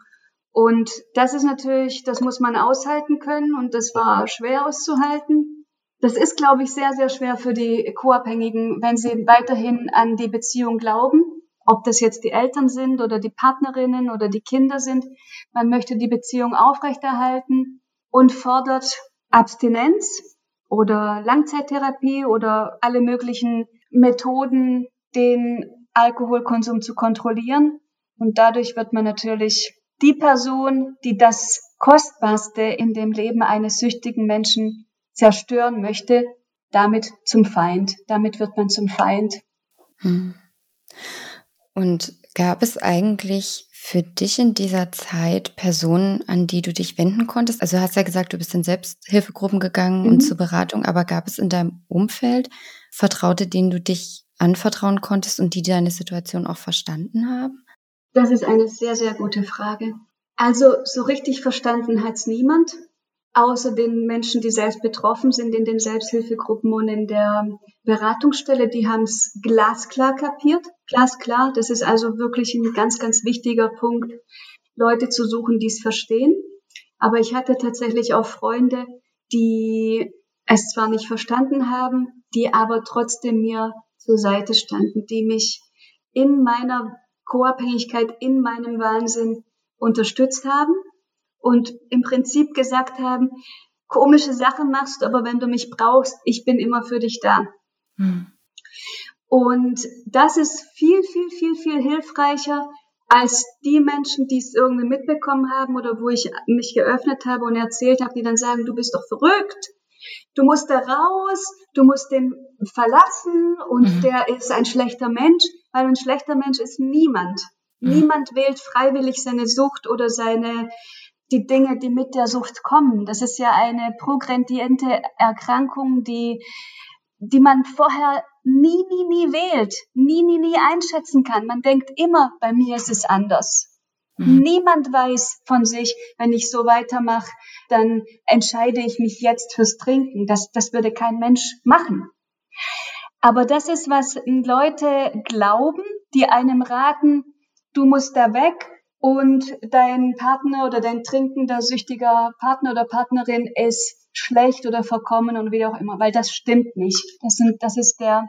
Und das ist natürlich, das muss man aushalten können und das war schwer auszuhalten. Das ist, glaube ich, sehr, sehr schwer für die Co-Abhängigen, wenn sie weiterhin an die Beziehung glauben ob das jetzt die Eltern sind oder die Partnerinnen oder die Kinder sind. Man möchte die Beziehung aufrechterhalten und fordert Abstinenz oder Langzeittherapie oder alle möglichen Methoden, den Alkoholkonsum zu kontrollieren. Und dadurch wird man natürlich die Person, die das Kostbarste in dem Leben eines süchtigen Menschen zerstören möchte, damit zum Feind. Damit wird man zum Feind. Hm. Und gab es eigentlich für dich in dieser Zeit Personen, an die du dich wenden konntest? Also du hast ja gesagt, du bist in Selbsthilfegruppen gegangen mhm. und zur Beratung, aber gab es in deinem Umfeld Vertraute, denen du dich anvertrauen konntest und die deine Situation auch verstanden haben? Das ist eine sehr, sehr gute Frage. Also so richtig verstanden hat es niemand außer den Menschen, die selbst betroffen sind in den Selbsthilfegruppen und in der Beratungsstelle, die haben es glasklar kapiert. Glasklar, das ist also wirklich ein ganz, ganz wichtiger Punkt, Leute zu suchen, die es verstehen. Aber ich hatte tatsächlich auch Freunde, die es zwar nicht verstanden haben, die aber trotzdem mir zur Seite standen, die mich in meiner Co-Abhängigkeit, in meinem Wahnsinn unterstützt haben und im Prinzip gesagt haben, komische Sachen machst aber wenn du mich brauchst, ich bin immer für dich da. Hm. Und das ist viel, viel, viel, viel hilfreicher als die Menschen, die es irgendwie mitbekommen haben oder wo ich mich geöffnet habe und erzählt habe, die dann sagen, du bist doch verrückt. Du musst da raus, du musst den verlassen und mhm. der ist ein schlechter Mensch, weil ein schlechter Mensch ist niemand. Mhm. Niemand wählt freiwillig seine Sucht oder seine die Dinge, die mit der Sucht kommen. Das ist ja eine progrediente Erkrankung, die, die man vorher nie, nie, nie wählt, nie, nie, nie einschätzen kann. Man denkt immer, bei mir ist es anders. Mhm. Niemand weiß von sich, wenn ich so weitermache, dann entscheide ich mich jetzt fürs Trinken. Das, das würde kein Mensch machen. Aber das ist, was Leute glauben, die einem raten, du musst da weg, und dein Partner oder dein trinkender, süchtiger Partner oder Partnerin ist schlecht oder verkommen und wie auch immer, weil das stimmt nicht. Das, sind, das ist der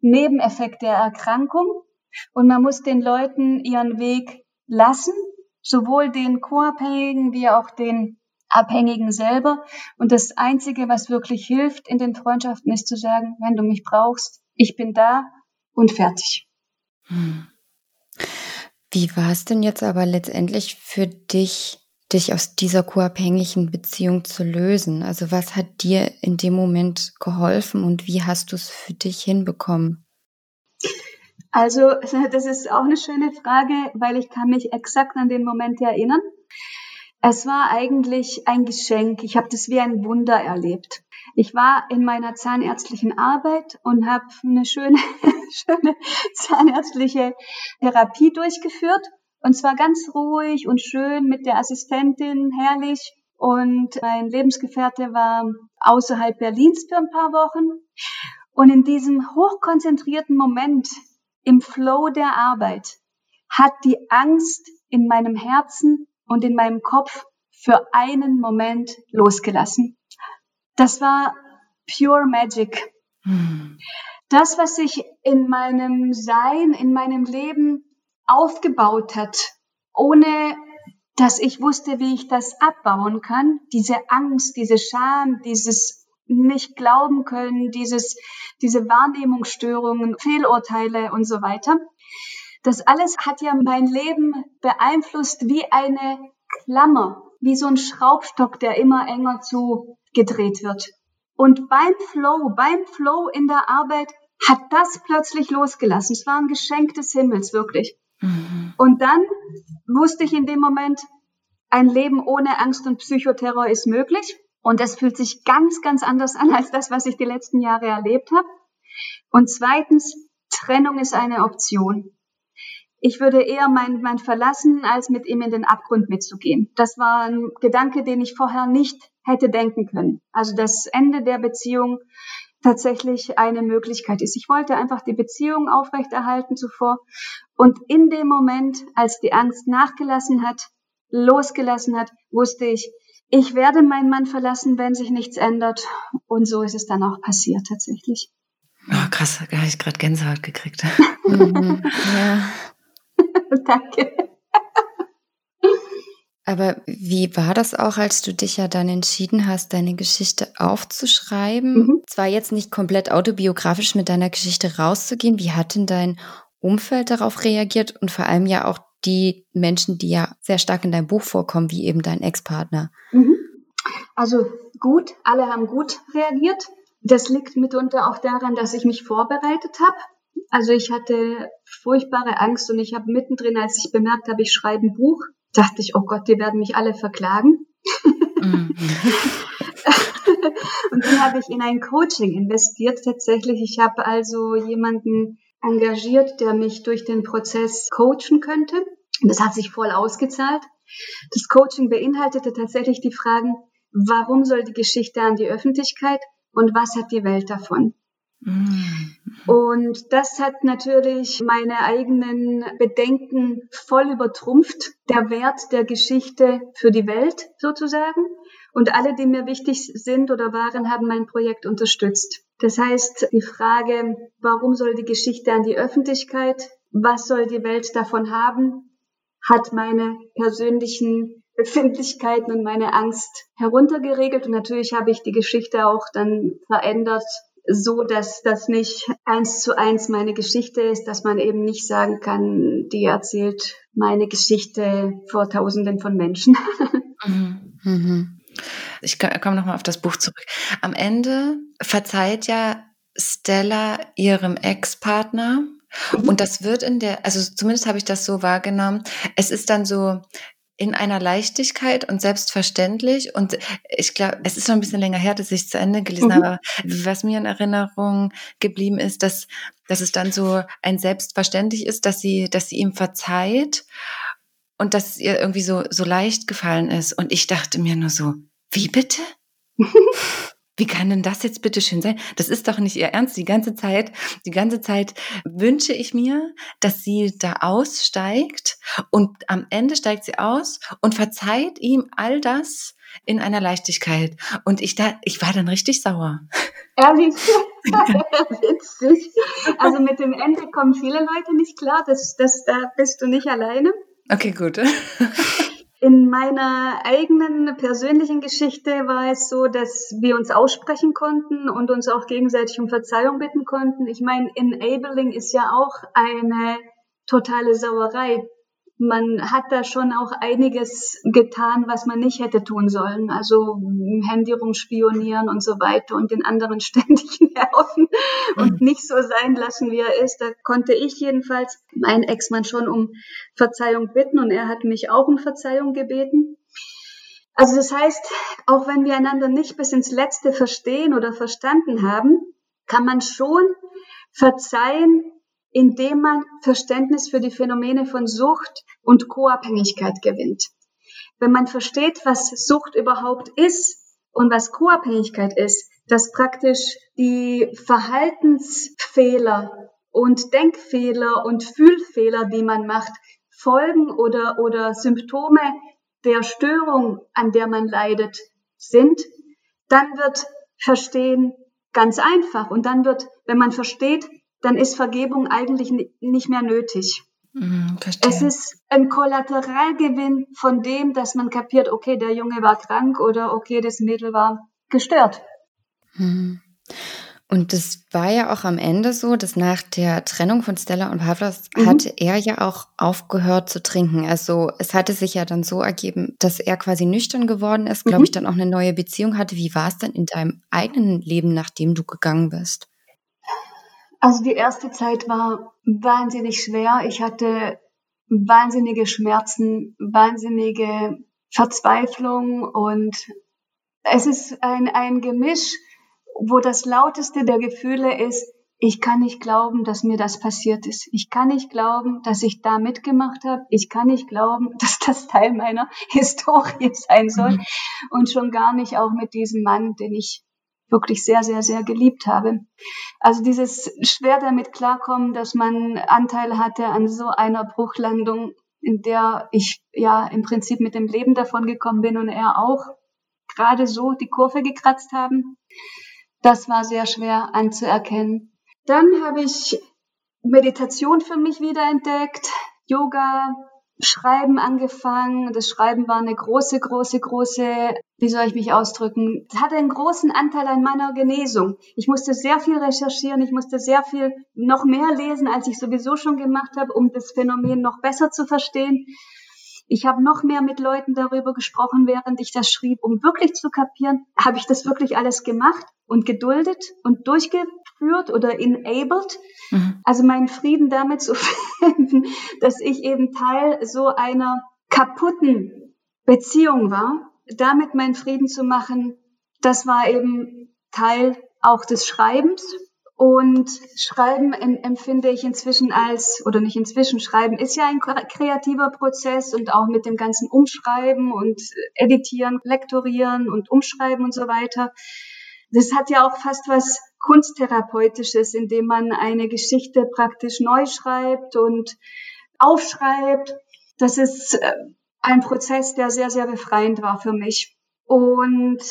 Nebeneffekt der Erkrankung und man muss den Leuten ihren Weg lassen, sowohl den Co-Abhängigen wie auch den Abhängigen selber. Und das Einzige, was wirklich hilft in den Freundschaften, ist zu sagen, wenn du mich brauchst, ich bin da und fertig. Hm. Wie war es denn jetzt aber letztendlich für dich, dich aus dieser co-abhängigen Beziehung zu lösen? Also was hat dir in dem Moment geholfen und wie hast du es für dich hinbekommen? Also das ist auch eine schöne Frage, weil ich kann mich exakt an den Moment erinnern. Es war eigentlich ein Geschenk. Ich habe das wie ein Wunder erlebt. Ich war in meiner zahnärztlichen Arbeit und habe eine schöne, schöne zahnärztliche Therapie durchgeführt. Und zwar ganz ruhig und schön mit der Assistentin, herrlich. Und mein Lebensgefährte war außerhalb Berlins für ein paar Wochen. Und in diesem hochkonzentrierten Moment, im Flow der Arbeit, hat die Angst in meinem Herzen und in meinem Kopf für einen Moment losgelassen. Das war pure Magic. Hm. Das, was sich in meinem Sein, in meinem Leben aufgebaut hat, ohne dass ich wusste, wie ich das abbauen kann, diese Angst, diese Scham, dieses nicht glauben können, dieses, diese Wahrnehmungsstörungen, Fehlurteile und so weiter. Das alles hat ja mein Leben beeinflusst wie eine Klammer, wie so ein Schraubstock, der immer enger zugedreht wird. Und beim Flow, beim Flow in der Arbeit hat das plötzlich losgelassen. Es war ein Geschenk des Himmels, wirklich. Mhm. Und dann wusste ich in dem Moment, ein Leben ohne Angst und Psychoterror ist möglich. Und das fühlt sich ganz, ganz anders an als das, was ich die letzten Jahre erlebt habe. Und zweitens, Trennung ist eine Option ich würde eher mein, mein verlassen, als mit ihm in den Abgrund mitzugehen. Das war ein Gedanke, den ich vorher nicht hätte denken können. Also das Ende der Beziehung tatsächlich eine Möglichkeit ist. Ich wollte einfach die Beziehung aufrechterhalten zuvor. Und in dem Moment, als die Angst nachgelassen hat, losgelassen hat, wusste ich, ich werde meinen Mann verlassen, wenn sich nichts ändert. Und so ist es dann auch passiert tatsächlich. Oh, krass, da habe ich gerade Gänsehaut gekriegt. mhm, ja. Danke. Aber wie war das auch, als du dich ja dann entschieden hast, deine Geschichte aufzuschreiben? Mhm. Zwar jetzt nicht komplett autobiografisch mit deiner Geschichte rauszugehen. Wie hat denn dein Umfeld darauf reagiert und vor allem ja auch die Menschen, die ja sehr stark in deinem Buch vorkommen, wie eben dein Ex-Partner? Mhm. Also gut, alle haben gut reagiert. Das liegt mitunter auch daran, dass ich mich vorbereitet habe. Also ich hatte furchtbare Angst und ich habe mittendrin, als ich bemerkt habe, ich schreibe ein Buch, dachte ich, oh Gott, die werden mich alle verklagen. Mhm. und dann habe ich in ein Coaching investiert tatsächlich. Ich habe also jemanden engagiert, der mich durch den Prozess coachen könnte. Das hat sich voll ausgezahlt. Das Coaching beinhaltete tatsächlich die Fragen, warum soll die Geschichte an die Öffentlichkeit und was hat die Welt davon? Mhm. Und das hat natürlich meine eigenen Bedenken voll übertrumpft, der Wert der Geschichte für die Welt sozusagen. Und alle, die mir wichtig sind oder waren, haben mein Projekt unterstützt. Das heißt, die Frage, warum soll die Geschichte an die Öffentlichkeit? Was soll die Welt davon haben? Hat meine persönlichen Befindlichkeiten und meine Angst heruntergeregelt. Und natürlich habe ich die Geschichte auch dann verändert, so dass das nicht eins zu eins meine Geschichte ist, dass man eben nicht sagen kann, die erzählt meine Geschichte vor Tausenden von Menschen. Mhm. Mhm. Ich komme nochmal auf das Buch zurück. Am Ende verzeiht ja Stella ihrem Ex-Partner. Mhm. Und das wird in der, also zumindest habe ich das so wahrgenommen. Es ist dann so, in einer Leichtigkeit und selbstverständlich. Und ich glaube, es ist schon ein bisschen länger her, dass ich es zu Ende gelesen mhm. habe. Was mir in Erinnerung geblieben ist, dass, dass es dann so ein Selbstverständlich ist, dass sie, dass sie ihm verzeiht und dass es ihr irgendwie so, so leicht gefallen ist. Und ich dachte mir nur so, wie bitte? Wie kann denn das jetzt bitte schön sein? Das ist doch nicht ihr Ernst. Die ganze Zeit, die ganze Zeit wünsche ich mir, dass sie da aussteigt und am Ende steigt sie aus und verzeiht ihm all das in einer Leichtigkeit. Und ich da, ich war dann richtig sauer. Ehrlich? Witzig. Also mit dem Ende kommen viele Leute nicht klar. Das, das, da bist du nicht alleine. Okay, gut. In meiner eigenen persönlichen Geschichte war es so, dass wir uns aussprechen konnten und uns auch gegenseitig um Verzeihung bitten konnten. Ich meine, Enabling ist ja auch eine totale Sauerei man hat da schon auch einiges getan, was man nicht hätte tun sollen. Also im Handy rumspionieren und so weiter und den anderen ständig nerven und mhm. nicht so sein lassen, wie er ist. Da konnte ich jedenfalls meinen Ex-Mann schon um Verzeihung bitten und er hat mich auch um Verzeihung gebeten. Also das heißt, auch wenn wir einander nicht bis ins Letzte verstehen oder verstanden haben, kann man schon verzeihen, indem man Verständnis für die Phänomene von Sucht und Co-Abhängigkeit gewinnt. Wenn man versteht, was Sucht überhaupt ist und was Co-Abhängigkeit ist, dass praktisch die Verhaltensfehler und Denkfehler und Fühlfehler, die man macht, Folgen oder, oder Symptome der Störung, an der man leidet, sind, dann wird Verstehen ganz einfach. Und dann wird, wenn man versteht, dann ist Vergebung eigentlich nicht mehr nötig. Mm, es ist ein Kollateralgewinn von dem, dass man kapiert, okay, der Junge war krank oder okay, das Mädel war gestört. Mhm. Und das war ja auch am Ende so, dass nach der Trennung von Stella und Pavlos mhm. hatte er ja auch aufgehört zu trinken. Also es hatte sich ja dann so ergeben, dass er quasi nüchtern geworden ist, glaube mhm. ich, dann auch eine neue Beziehung hatte. Wie war es denn in deinem eigenen Leben, nachdem du gegangen bist? Also die erste Zeit war wahnsinnig schwer. Ich hatte wahnsinnige Schmerzen, wahnsinnige Verzweiflung und es ist ein, ein Gemisch, wo das lauteste der Gefühle ist, ich kann nicht glauben, dass mir das passiert ist. Ich kann nicht glauben, dass ich da mitgemacht habe. Ich kann nicht glauben, dass das Teil meiner Historie sein soll. Mhm. Und schon gar nicht auch mit diesem Mann, den ich wirklich sehr, sehr, sehr geliebt habe. Also dieses schwer damit klarkommen, dass man Anteil hatte an so einer Bruchlandung, in der ich ja im Prinzip mit dem Leben davon gekommen bin und er auch gerade so die Kurve gekratzt haben. Das war sehr schwer anzuerkennen. Dann habe ich Meditation für mich wiederentdeckt, Yoga, Schreiben angefangen. Das Schreiben war eine große, große, große, wie soll ich mich ausdrücken, hatte einen großen Anteil an meiner Genesung. Ich musste sehr viel recherchieren, ich musste sehr viel noch mehr lesen, als ich sowieso schon gemacht habe, um das Phänomen noch besser zu verstehen. Ich habe noch mehr mit Leuten darüber gesprochen, während ich das schrieb, um wirklich zu kapieren, habe ich das wirklich alles gemacht und geduldet und durchgeführt oder enabled. Mhm. Also meinen Frieden damit zu finden, dass ich eben Teil so einer kaputten Beziehung war, damit meinen Frieden zu machen, das war eben Teil auch des Schreibens und Schreiben empfinde ich inzwischen als, oder nicht inzwischen, Schreiben ist ja ein kreativer Prozess und auch mit dem ganzen Umschreiben und Editieren, Lektorieren und Umschreiben und so weiter. Das hat ja auch fast was Kunsttherapeutisches, indem man eine Geschichte praktisch neu schreibt und aufschreibt. Das ist äh, ein Prozess, der sehr, sehr befreiend war für mich. Und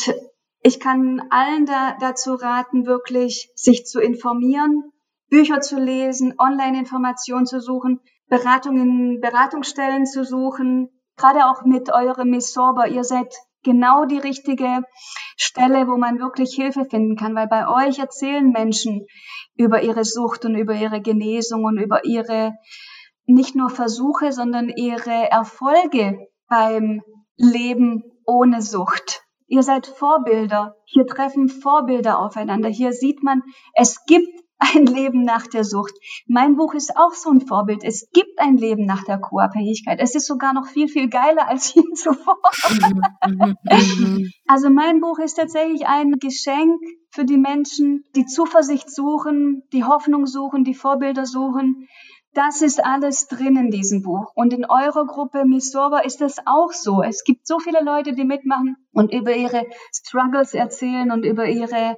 ich kann allen da, dazu raten, wirklich sich zu informieren, Bücher zu lesen, Online-Informationen zu suchen, Beratungen, Beratungsstellen zu suchen, gerade auch mit eurem Miss Sorber. Ihr seid genau die richtige Stelle, wo man wirklich Hilfe finden kann, weil bei euch erzählen Menschen über ihre Sucht und über ihre Genesung und über ihre nicht nur Versuche, sondern ihre Erfolge beim Leben ohne Sucht. Ihr seid Vorbilder. Hier treffen Vorbilder aufeinander. Hier sieht man, es gibt ein Leben nach der Sucht. Mein Buch ist auch so ein Vorbild. Es gibt ein Leben nach der Co-Abhängigkeit. Es ist sogar noch viel, viel geiler als je zuvor. Also mein Buch ist tatsächlich ein Geschenk für die Menschen, die Zuversicht suchen, die Hoffnung suchen, die Vorbilder suchen, das ist alles drin in diesem Buch. Und in eurer Gruppe Misora ist das auch so. Es gibt so viele Leute, die mitmachen und über ihre Struggles erzählen und über ihre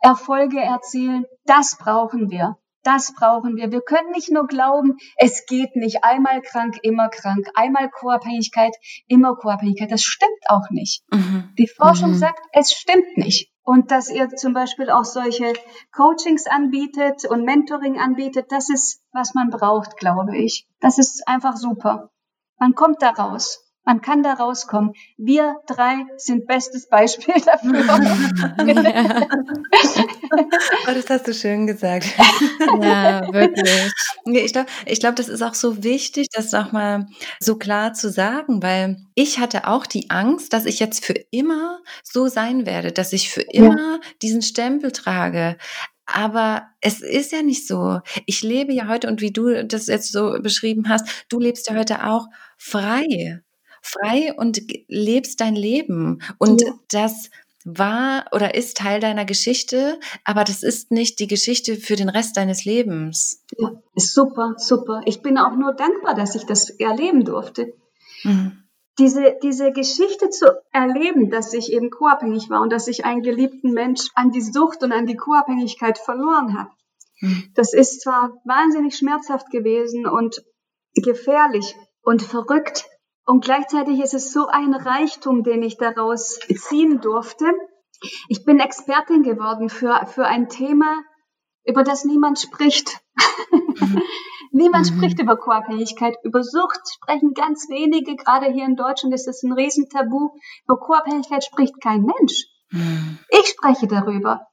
Erfolge erzählen. Das brauchen wir. Das brauchen wir. Wir können nicht nur glauben, es geht nicht. Einmal krank, immer krank. Einmal Co-Abhängigkeit, immer Co-Abhängigkeit. Das stimmt auch nicht. Mhm. Die Forschung mhm. sagt, es stimmt nicht und dass ihr zum Beispiel auch solche Coachings anbietet und Mentoring anbietet, das ist, was man braucht, glaube ich. Das ist einfach super. Man kommt da raus. Man kann da rauskommen. Wir drei sind bestes Beispiel dafür. oh, das hast du schön gesagt. ja, wirklich. Ich glaube, ich glaub, das ist auch so wichtig, das nochmal so klar zu sagen, weil ich hatte auch die Angst, dass ich jetzt für immer so sein werde, dass ich für immer ja. diesen Stempel trage. Aber es ist ja nicht so. Ich lebe ja heute und wie du das jetzt so beschrieben hast, du lebst ja heute auch frei frei und lebst dein Leben. Und ja. das war oder ist Teil deiner Geschichte, aber das ist nicht die Geschichte für den Rest deines Lebens. Ja, super, super. Ich bin auch nur dankbar, dass ich das erleben durfte. Mhm. Diese, diese Geschichte zu erleben, dass ich eben co-abhängig war und dass ich einen geliebten Mensch an die Sucht und an die Co-Abhängigkeit verloren habe. Mhm. Das ist zwar wahnsinnig schmerzhaft gewesen und gefährlich und verrückt, und gleichzeitig ist es so ein Reichtum, den ich daraus ziehen durfte. Ich bin Expertin geworden für, für ein Thema, über das niemand spricht. Mhm. niemand mhm. spricht über Co-Abhängigkeit. Über Sucht sprechen ganz wenige. Gerade hier in Deutschland ist es ein Riesentabu. Über Co-Abhängigkeit spricht kein Mensch. Mhm. Ich spreche darüber.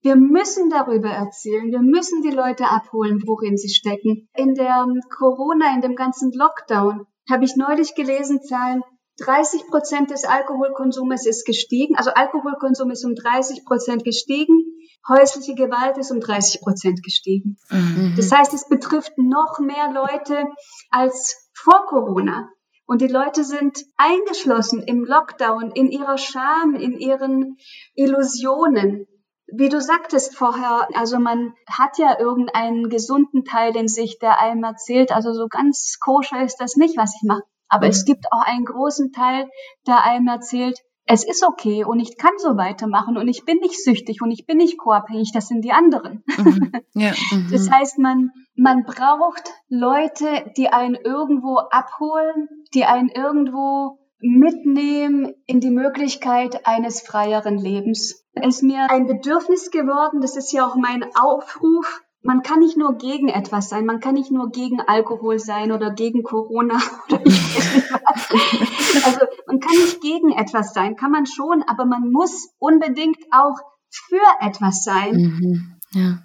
Wir müssen darüber erzählen. Wir müssen die Leute abholen, worin sie stecken. In der Corona, in dem ganzen Lockdown habe ich neulich gelesen, Zahlen, 30 Prozent des Alkoholkonsumes ist gestiegen. Also Alkoholkonsum ist um 30 Prozent gestiegen. Häusliche Gewalt ist um 30 Prozent gestiegen. Mhm. Das heißt, es betrifft noch mehr Leute als vor Corona. Und die Leute sind eingeschlossen im Lockdown, in ihrer Scham, in ihren Illusionen. Wie du sagtest vorher, also man hat ja irgendeinen gesunden Teil in sich, der einem erzählt, also so ganz koscher ist das nicht, was ich mache. Aber mhm. es gibt auch einen großen Teil, der einem erzählt, es ist okay und ich kann so weitermachen und ich bin nicht süchtig und ich bin nicht co-abhängig, das sind die anderen. Mhm. Ja. Mhm. Das heißt, man, man braucht Leute, die einen irgendwo abholen, die einen irgendwo mitnehmen in die Möglichkeit eines freieren Lebens. Es ist mir ein Bedürfnis geworden, das ist ja auch mein Aufruf, man kann nicht nur gegen etwas sein, man kann nicht nur gegen Alkohol sein oder gegen Corona oder ich weiß nicht was. Also man kann nicht gegen etwas sein, kann man schon, aber man muss unbedingt auch für etwas sein. Mhm. Ja.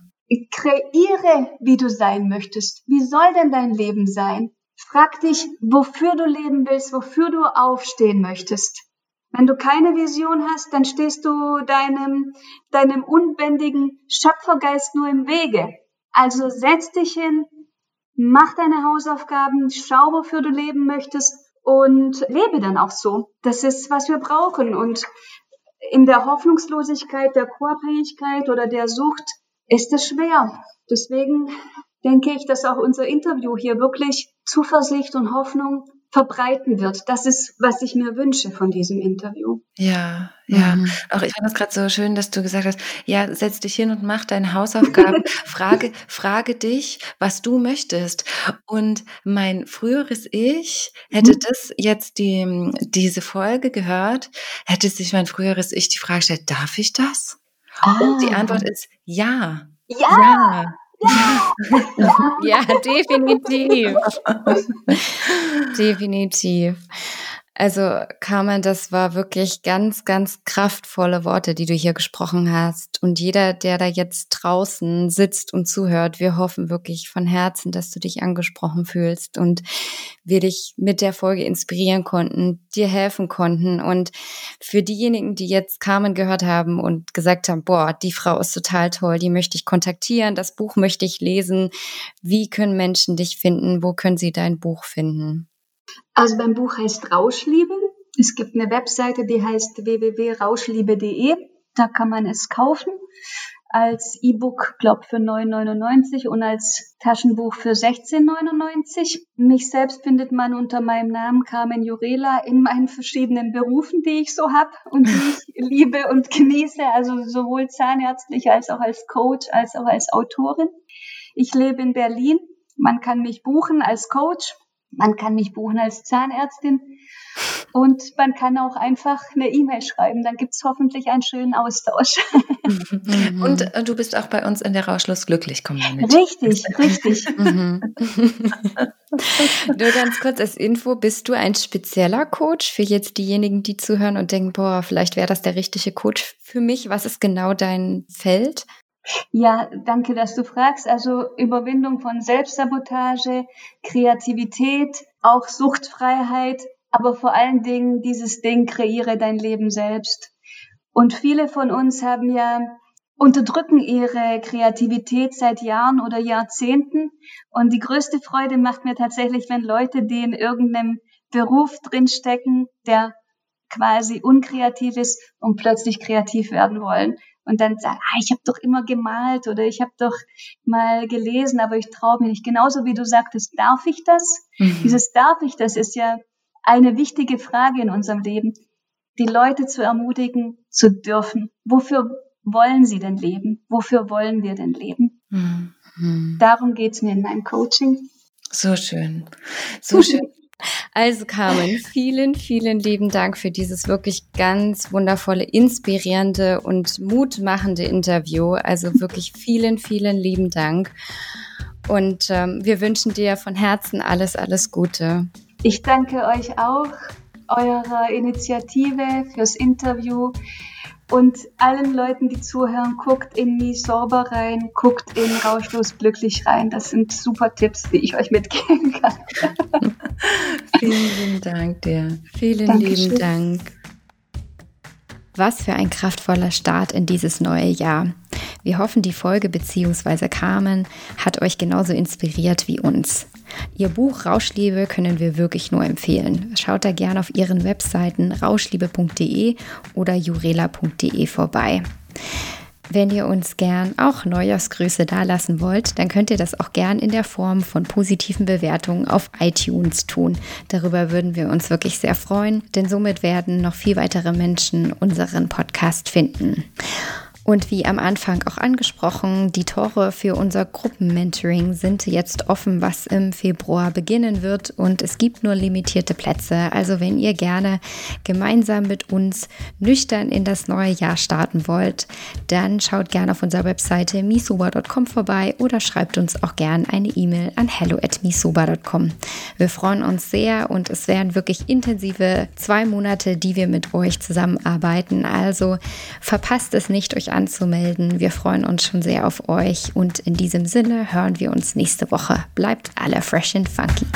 Kreiere, wie du sein möchtest. Wie soll denn dein Leben sein? Frag dich, wofür du leben willst, wofür du aufstehen möchtest. Wenn du keine Vision hast, dann stehst du deinem, deinem unbändigen Schöpfergeist nur im Wege. Also setz dich hin, mach deine Hausaufgaben, schau, wofür du leben möchtest und lebe dann auch so. Das ist, was wir brauchen. Und in der Hoffnungslosigkeit, der Co-Abhängigkeit oder der Sucht ist es schwer. Deswegen denke ich, dass auch unser Interview hier wirklich Zuversicht und Hoffnung verbreiten wird. Das ist, was ich mir wünsche von diesem Interview. Ja, ja. Mhm. Auch ich fand es gerade so schön, dass du gesagt hast, ja, setz dich hin und mach deine Hausaufgaben. frage, frage dich, was du möchtest. Und mein früheres Ich hätte mhm. das jetzt die, diese Folge gehört, hätte sich mein früheres Ich die Frage gestellt, darf ich das? Oh. Und die Antwort ist ja. Ja. ja. Ja, definitiv. definitiv. Also Carmen, das war wirklich ganz, ganz kraftvolle Worte, die du hier gesprochen hast. Und jeder, der da jetzt draußen sitzt und zuhört, wir hoffen wirklich von Herzen, dass du dich angesprochen fühlst und wir dich mit der Folge inspirieren konnten, dir helfen konnten. Und für diejenigen, die jetzt Carmen gehört haben und gesagt haben, boah, die Frau ist total toll, die möchte ich kontaktieren, das Buch möchte ich lesen. Wie können Menschen dich finden? Wo können sie dein Buch finden? Also beim Buch heißt Rauschliebe. Es gibt eine Webseite, die heißt www.rauschliebe.de. Da kann man es kaufen. Als E-Book, glaub für 9,99 und als Taschenbuch für 16,99. Mich selbst findet man unter meinem Namen Carmen Jurela in meinen verschiedenen Berufen, die ich so habe und die ich liebe und genieße. Also sowohl zahnärztlich als auch als Coach, als auch als Autorin. Ich lebe in Berlin. Man kann mich buchen als Coach man kann mich buchen als Zahnärztin und man kann auch einfach eine E-Mail schreiben. Dann gibt es hoffentlich einen schönen Austausch. und äh, du bist auch bei uns in der Rauschlos glücklich Community. Richtig, richtig. Mhm. Nur ganz kurz als Info, bist du ein spezieller Coach für jetzt diejenigen, die zuhören und denken, boah, vielleicht wäre das der richtige Coach für mich. Was ist genau dein Feld? Ja, danke, dass du fragst. Also Überwindung von Selbstsabotage, Kreativität, auch Suchtfreiheit, aber vor allen Dingen dieses Ding, kreiere dein Leben selbst. Und viele von uns haben ja unterdrücken ihre Kreativität seit Jahren oder Jahrzehnten. Und die größte Freude macht mir tatsächlich, wenn Leute, die in irgendeinem Beruf drinstecken, der quasi unkreativ ist und plötzlich kreativ werden wollen und dann sagen, ah, ich habe doch immer gemalt oder ich habe doch mal gelesen, aber ich traue mich nicht. Genauso wie du sagtest, darf ich das? Mhm. Dieses darf ich das ist ja eine wichtige Frage in unserem Leben, die Leute zu ermutigen, zu dürfen. Wofür wollen sie denn leben? Wofür wollen wir denn leben? Mhm. Darum geht's mir in meinem Coaching. So schön. So schön. Also Carmen, vielen, vielen lieben Dank für dieses wirklich ganz wundervolle, inspirierende und mutmachende Interview. Also wirklich vielen, vielen lieben Dank. Und ähm, wir wünschen dir von Herzen alles, alles Gute. Ich danke euch auch, eurer Initiative fürs Interview. Und allen Leuten, die zuhören, guckt in Mi Sorber rein, guckt in Rauschlos Glücklich rein. Das sind super Tipps, die ich euch mitgeben kann. Vielen Dank dir. Vielen Dankeschön. lieben Dank. Was für ein kraftvoller Start in dieses neue Jahr. Wir hoffen, die Folge bzw. Carmen hat euch genauso inspiriert wie uns. Ihr Buch Rauschliebe können wir wirklich nur empfehlen. Schaut da gerne auf ihren Webseiten rauschliebe.de oder jurela.de vorbei. Wenn ihr uns gern auch Neujahrsgrüße dalassen wollt, dann könnt ihr das auch gern in der Form von positiven Bewertungen auf iTunes tun. Darüber würden wir uns wirklich sehr freuen, denn somit werden noch viel weitere Menschen unseren Podcast finden. Und wie am Anfang auch angesprochen, die Tore für unser Gruppenmentoring sind jetzt offen, was im Februar beginnen wird. Und es gibt nur limitierte Plätze. Also wenn ihr gerne gemeinsam mit uns nüchtern in das neue Jahr starten wollt, dann schaut gerne auf unserer Webseite misuba.com vorbei oder schreibt uns auch gerne eine E-Mail an hello@misuba.com. Wir freuen uns sehr und es werden wirklich intensive zwei Monate, die wir mit euch zusammenarbeiten. Also verpasst es nicht, euch anzumelden. Wir freuen uns schon sehr auf euch und in diesem Sinne hören wir uns nächste Woche. Bleibt alle fresh and funky.